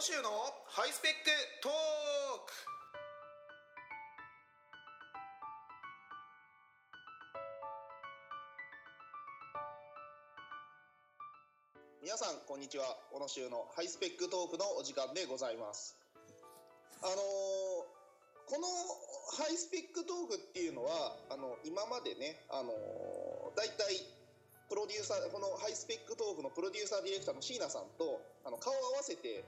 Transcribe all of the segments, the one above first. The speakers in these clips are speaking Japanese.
野州のハイスペックトーク。皆さんこんにちは。小野州のハイスペックトークのお時間でございます。あのーこのハイスペックトークっていうのはあの今までねあのー、だいたいプロデューサーこのハイスペックトークのプロデューサーディレクターの椎名さんとあの顔を合わせて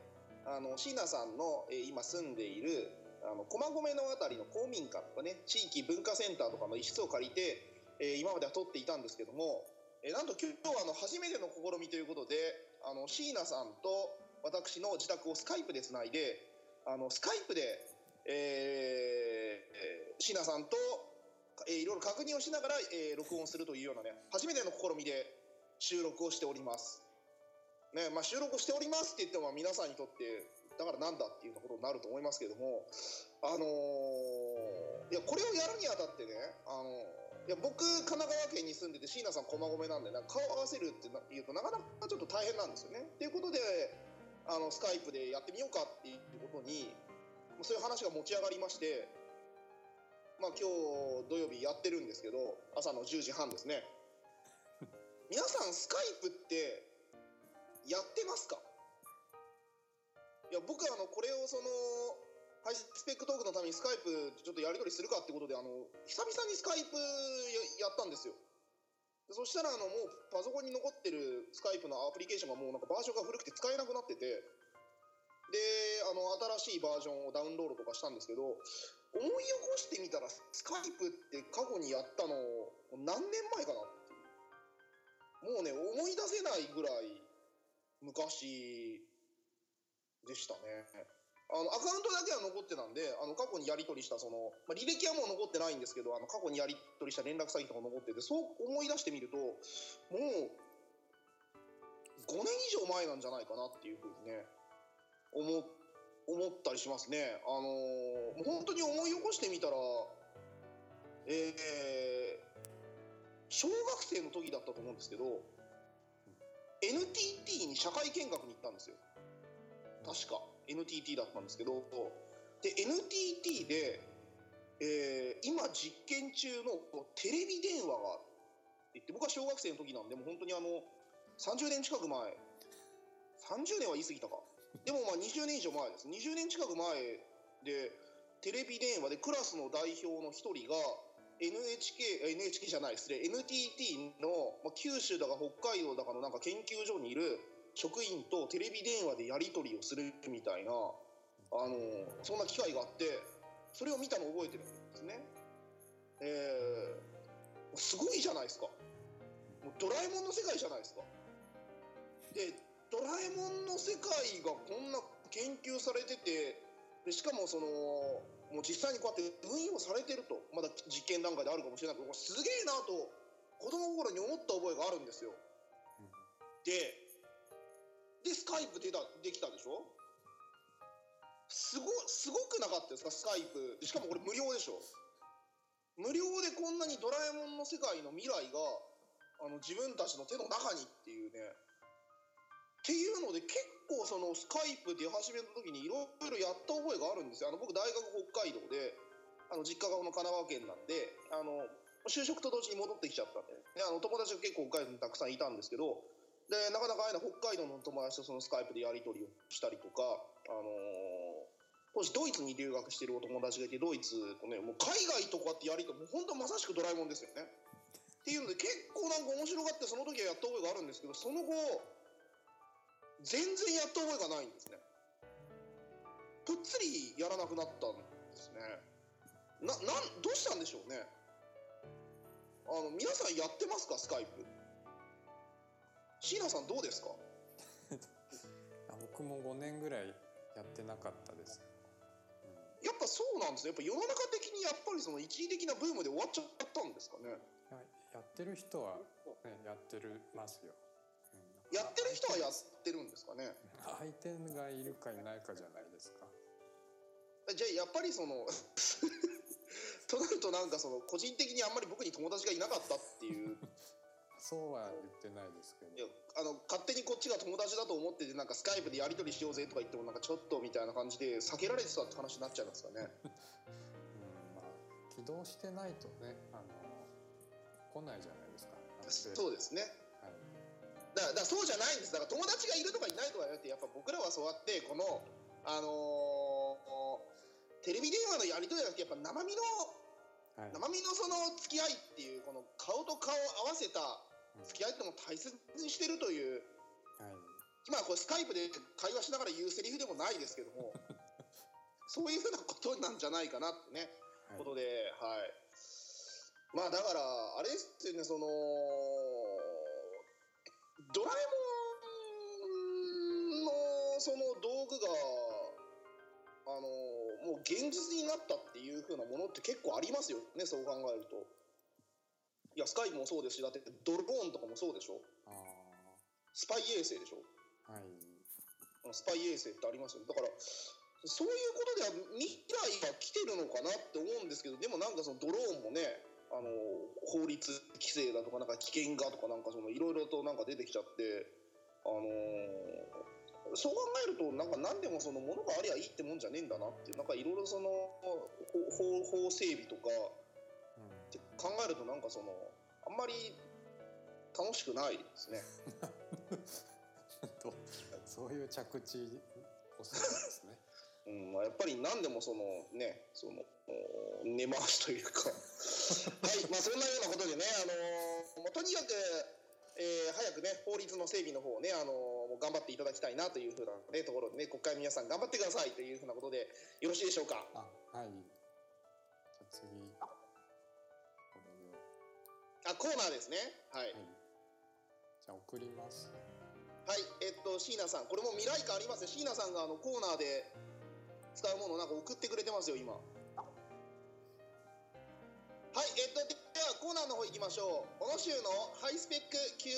あの椎名さんの、えー今住んでいるあの駒込の辺りの公民館とかね地域文化センターとかの一室を借りて、えー今までは撮っていたんですけども、えーなんと今日はあの初めての試みということであの椎名さんと私の自宅をスカイプでつないであのスカイプで、えーえ椎名さんと、えーいろいろ確認をしながら、えー録音するというようなね初めての試みで収録をしております。ねまあ、収録しておりますって言っても皆さんにとってだからなんだっていうことになると思いますけどもあのーいやこれをやるにあたってねあのいや僕神奈川県に住んでて椎名さん駒込なんでなんか顔合わせるってな言うとなかなかちょっと大変なんですよね。っていうことであのスカイプでやってみようかっていうことにそういう話が持ち上がりまして、まあ、今日土曜日やってるんですけど朝の10時半ですね。皆さんスカイプってやってますか？いや僕はあのこれをそのハイスペックトークのためにスカイプちょっとやり取りするかってことであの久々にスカイプややったんですよ。でそしたらあのもうパソコンに残ってるスカイプのアプリケーションがもうなんかバージョンが古くて使えなくなっててであの新しいバージョンをダウンロードとかしたんですけど思い起こしてみたらスカイプって過去にやったの何年前かなっていう。もうね思い出せないぐらい昔でしたねあのアカウントだけは残ってたんであの過去にやり取りしたその、まあ、履歴はもう残ってないんですけどあの過去にやり取りした連絡先とか残っててそう思い出してみるともう5年以上前なんじゃないかなっていうふうにね思思ったりしますね。あのーもう本当に思い起こしてみたらえー小学生の時だったと思うんですけど NTT に社会見学に行ったんですよ。確か NTT だったんですけどで NTT で、えー今実験中のテレビ電話があるって言って僕は小学生の時なんでもう本当にあの30年近く前。30年は言い過ぎたか。でもまあ20年以上前です。20年近く前でテレビ電話でクラスの代表の一人が NHK NHK じゃない失礼 NTT の、まあ、九州だか北海道だかのなんか研究所にいる職員とテレビ電話でやり取りをするみたいなあのそんな機会があってそれを見たのを覚えてるんですね。えー、すごいじゃないですか。もうドラえもんの世界じゃないですか。でドラえもんの世界がこんな研究されててでしかもそのもう実際にこうやって運用されてるとまだ実験段階であるかもしれないけどすげえなと子供の頃に思った覚えがあるんですよ。ででスカイプ出たできたでしょ？すごすごくなかったですか？スカイプで。しかもこれ無料でしょ？無料でこんなにドラえもんの世界の未来があの自分たちの手の中にっていうねっていうので結構そのスカイプ出始めた時にいろいろやった覚えがあるんですよあの僕大学北海道であの実家がこの神奈川県なんであの就職と同時に戻ってきちゃったんで、ね、あの友達が結構北海道にたくさんいたんですけどでなかなか会えな北海道の友達とそのスカイプでやり取りをしたりとか、あのー当時ドイツに留学してるお友達がいてドイツとねもう海外とかってやりとりもう本当まさしくドラえもんですよね。っていうので結構なんか面白がってその時はやった覚えがあるんですけどその後全然やった覚えがないんですね。ぷっつりやらなくなったんですね。ななんどうしたんでしょうね。あの皆さんやってますか？スカイプ。椎名さんどうですか？あ僕も5年ぐらいやってなかったです。やっぱそうなんですね。やっぱ世の中的にやっぱりその一時的なブームで終わっちゃったんですかね。やってる人は、ね、やってるますよ。うんやってる人はやってるんですかね。相手がいるかいないかじゃないですか。じゃあやっぱりその となるとなんかその個人的にあんまり僕に友達がいなかったっていう。そうは言ってないですけど。いやあの勝手にこっちが友達だと思っててなんかスカイプでやり取りしようぜとか言ってもなんかちょっとみたいな感じで避けられてたって話になっちゃいますからね。うんまあ起動してないとねあの来ないじゃないですか。そうですね。はいだからそうじゃないんです。だから友達がいるとかいないとかじゃなくてやっぱ僕らはそうやってこのあのーテレビ電話のやり取りじゃなくてやっぱ生身のはい。生身のその付き合いっていうこの顔と顔を合わせた付き合いってのも大切にしてるというはい。今これスカイプで会話しながら言うセリフでもないですけども そういうふうなことなんじゃないかなってねはい。ことで、はい。まあだから、あれですよね、その、ドラえもんのその道具が、あの、もう現実になったっていう風なものって結構ありますよね、そう考えると。いや、スカイもそうですし、だってドローンとかもそうでしょ。あスパイ衛星でしょ。はいスパイ衛星ってありますよだからそういうことでは未来が来てるのかなって思うんですけどでもなんかそのドローンもねあの法律規制だとかなんか危険がとかなんかそのいろいろとなんか出てきちゃってあのーそう考えるとなんか何でもそのものがありゃいいってもんじゃねえんだなっていうなんかいろいろその法法整備とかって考えるとなんかそのあんまり楽しくないですね。そういう着地をするんですねうんまあ、やっぱり何でもそのねそのお根回しというか。はいまあそんなようなことでねあのーもうとにかく、えー早くね法律の整備の方をねあのーもう頑張っていただきたいなというふうな、ね、ところでね国会の皆さん頑張ってくださいというふうなことでよろしいでしょうか？あはい。次。あコーナーですね。はい。をはい。じゃあ送ります。はいえっと椎名さん。これも未来感ありますね。椎名さんがあのコーナーで使うものをなんか送ってくれてますよ今。はいえっとでではコーナーの方行きましょう。この週のハイスペック Q&A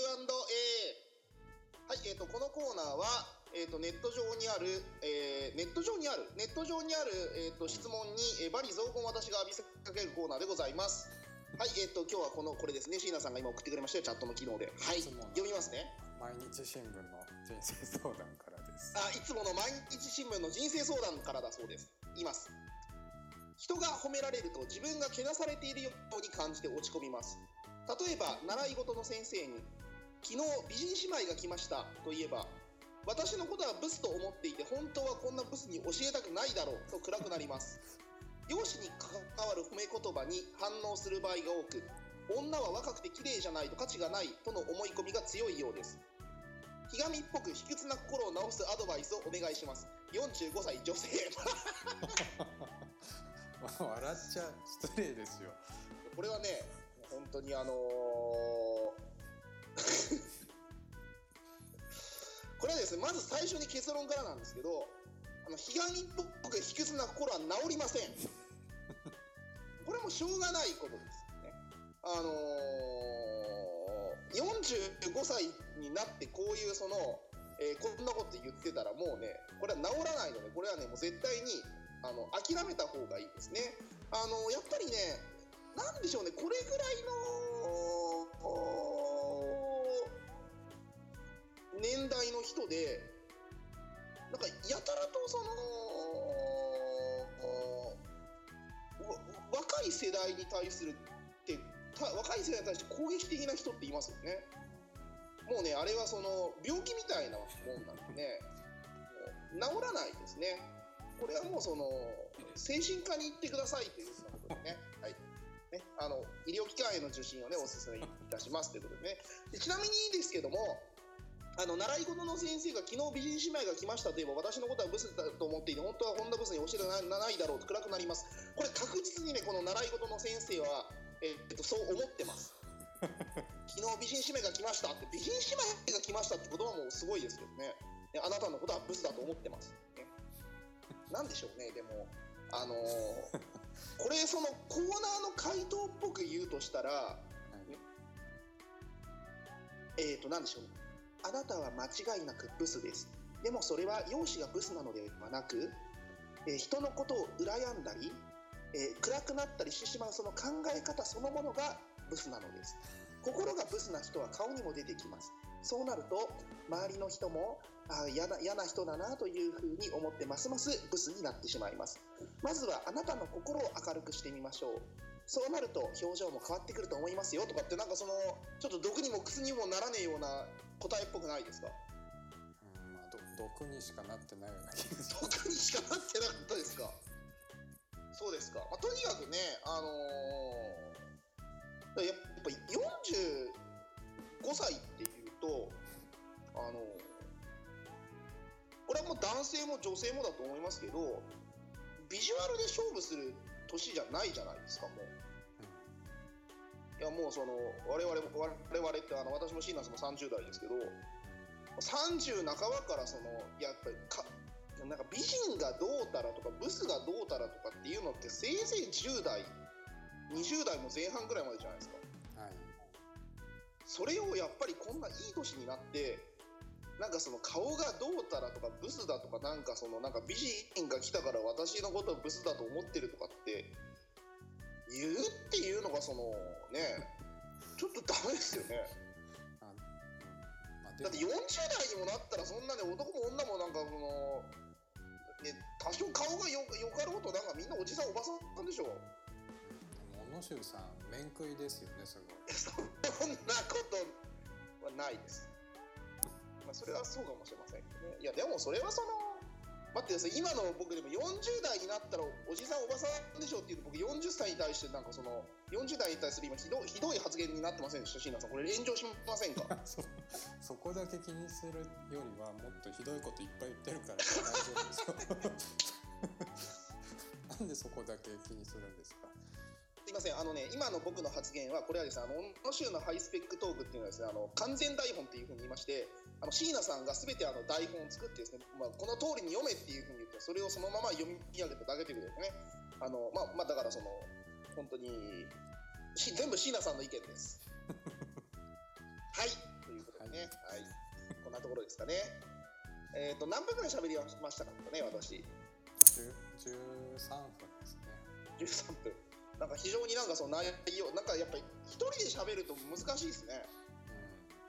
はいえっとこのコーナーはえっとネット上にある、えーネット上にあるネット上にある、えっと質問に、えー、バリ雑言私が浴びせかけるコーナーでございます。はいえっと今日はこのこれですね。椎名さんが今送ってくれましたよチャットの機能で。はい読みますね。毎日新聞の人生相談からです。あいつもの毎日新聞の人生相談からだそうです。います。人が褒められると自分がけなされているように感じて落ち込みます。例えば習い事の先生に「昨日美人姉妹が来ました」と言えば私のことはブスと思っていて本当はこんなブスに教えたくないだろうと暗くなります。容姿に関わる褒め言葉に反応する場合が多く女は若くて綺麗じゃないと価値がないとの思い込みが強いようです。ひがみっぽく卑屈な心を直すアドバイスをお願いします。45歳女性。笑っちゃ失礼ですよ。これはね本当にあのー これはですねまず最初に結論からなんですけどあのひがみっぽく卑屈な心は治りません。これはもうしょうがないことですね。あのー、45歳になってこういうその、えーこんなこと言ってたらもうねこれは治らないのでこれはねもう絶対にあの諦めた方がいいですね。あのやっぱりねなんでしょうね。これぐらいの年代の人でなんかやたらとその若い世代に対する若い世代に対して攻撃的な人っていますよね。もうねあれはその病気みたいなもんなんでね。もう治らないですね。これはもうその精神科に行ってくださいというようなことでね、はい。ね、あの医療機関への受診をねお勧めいたしますということでね。でちなみにですけどもあの習い事の先生が昨日美人姉妹が来ましたといえば私のことはブスだと思っていて本当はこんなブスに教えてないないだろうと暗くなります。これ確実にねこの習い事の先生は、えっと、そう思ってます。昨日美人姉妹が来ました。って美人姉妹が来ましたってことはもうすごいですけどね。ねあなたのことはブスだと思ってます、ね、なんでしょうねでも。あのー これそのコーナーの回答っぽく言うとしたらはい。えーとなんでしょうあなたは間違いなくブスです。でもそれは容姿がブスなのではなく、えー人のことを羨んだり、えー暗くなったりしてしまうその考え方そのものがブスなのです。心がブスな人は顔にも出てきます。そうなると周りの人もあ嫌な嫌な人だなというふうに思ってますますブスになってしまいます。まずはあなたの心を明るくしてみましょう。そうなると表情も変わってくると思いますよ。とかってなんかそのちょっと毒にも靴にもならねえような答えっぽくないですか？うんまあど毒にしかなってないような気がす。る毒にしかなってなかったですか？そうですか、まあ、とにかくねあのーやっぱ45歳っていうとあのこれはもう男性も女性もだと思いますけどビジュアルで勝負する年じゃないじゃないですかもう。いやもうその我々も我々ってあの私もシーナスも30代ですけど30半ばからそのやっぱりかなんか美人がどうたらとかブスがどうたらとかっていうのってせいぜい10代20代も前半ぐらいまでじゃないですか。はい。それをやっぱりこんないい年になってなんかその顔がどうたらとかブスだとかなんかそのなんか美人が来たから私のことをブスだと思ってるとかって言うっていうのがそのねちょっとダメですよね。だって40代にもなったらそんなね男も女もなんかそのね多少顔がよよかろうとなんかみんなおじさんおばさんでしょ小野修さん面食いですよねすごいそんなことはないです。まあ、それはそうかもしれませんけどね。いや、でもそれはその、待ってください、今の僕でも40代になったらおじさん、おばさんでしょっていうと僕40歳に対してなんかその、40代に対する今ひどいひどい発言になってませんでした、椎名さん。これ炎上しませんか？そそこだけ気にするよりはもっとひどいこといっぱい言ってるから大丈夫ですよ。なんでそこだけ気にするんですか？ません、あのね、今の僕の発言は、これはですね、あの、小野州のハイスペックトークっていうのはですね、あの、完全台本っていうふうに言いまして、あの、椎名さんがすべてあの台本を作ってですね、まあ、この通りに読めっていうふうに言って、それをそのまま読み上げただけということですね。あの、まあ、まあ、だからその、本当に、し全部椎名さんの意見です。はい、ということでね、はい、こんなところですかね。えっ、と、何分ぐらい喋りましたかね、私。10 13分ですね13分。なんか非常になんかその内容、なんかやっぱり一人で喋ると難しいですね。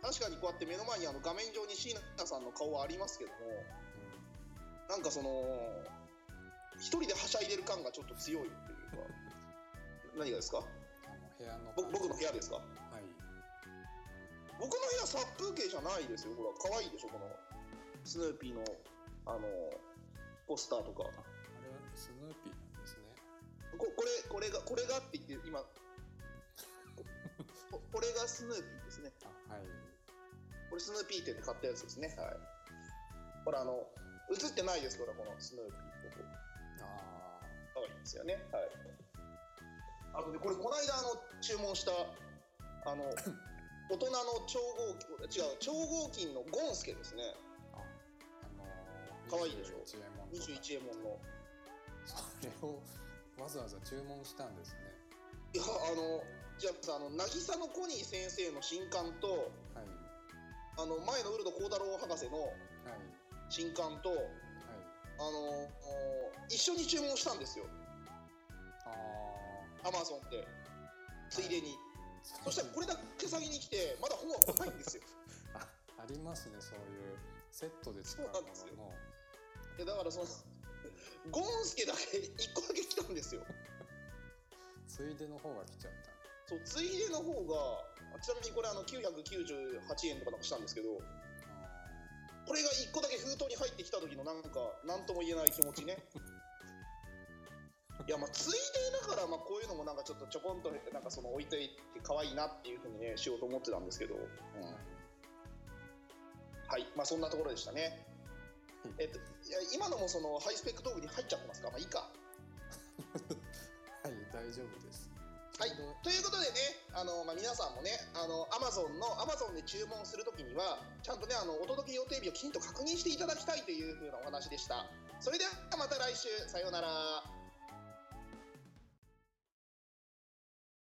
確かにこうやって目の前にあの画面上に椎名さんの顔はありますけども、うん、うんなんかその、一人ではしゃいでる感がちょっと強いっていうか、何がですか？部屋のぼ僕の部屋ですか？はい僕の部屋殺風景じゃないですよ。ほら、可愛いでしょ、このスヌーピーの、あの、ポスターとか。れが、って言って、今、ここれがスヌーピーですね。あはいこれスヌーピー店で買ったやつですね。はい。ほら、あの、映ってないですから、このスヌーピーここ。あ可愛いですよね。はい。あとね、これ、この間、あの、注文した、あの、大人の超合金、違う、超合金のゴンスケですね。ーああのー、可愛いでしょ？21円もんとか21円もんの。それをわざわざ注文したんですねいや、あの、じゃあさ、あの、渚のコニー先生の新刊と、はいあの、前のウルド幸太郎博士のはい新刊と、はいあの、一緒に注文したんですよ。あアマゾンで。ついでに。あそしたらこれだけ先に来て、まだ本は来ないんですよ。あありますねそういうセットで使うもそうなんですよののいやだからその、ゴンスケだけ1個だけ来たんですよ。ついでの方が来ちゃったそう、ついでの方が、あちなみにこれあの998円とかなんかしたんですけど、あこれが1個だけ封筒に入ってきた時のなんか、なんとも言えない気持ちね。いやまあついでだからまあこういうのもなんかちょっとちょこんとなんかその置いといて可愛いなっていうふうにねしようと思ってたんですけど、うんーはいまあそんなところでしたね。えっといや今のもそのハイスペックトークに入っちゃってますか？まあいいか。はい大丈夫ですはいということでね、あのまあ、皆さんもね、あの Amazon の Amazon で注文するときには、ちゃんとね、あのお届け予定日をきちんと確認していただきたいというふうなお話でした。それではまた来週、さようなら。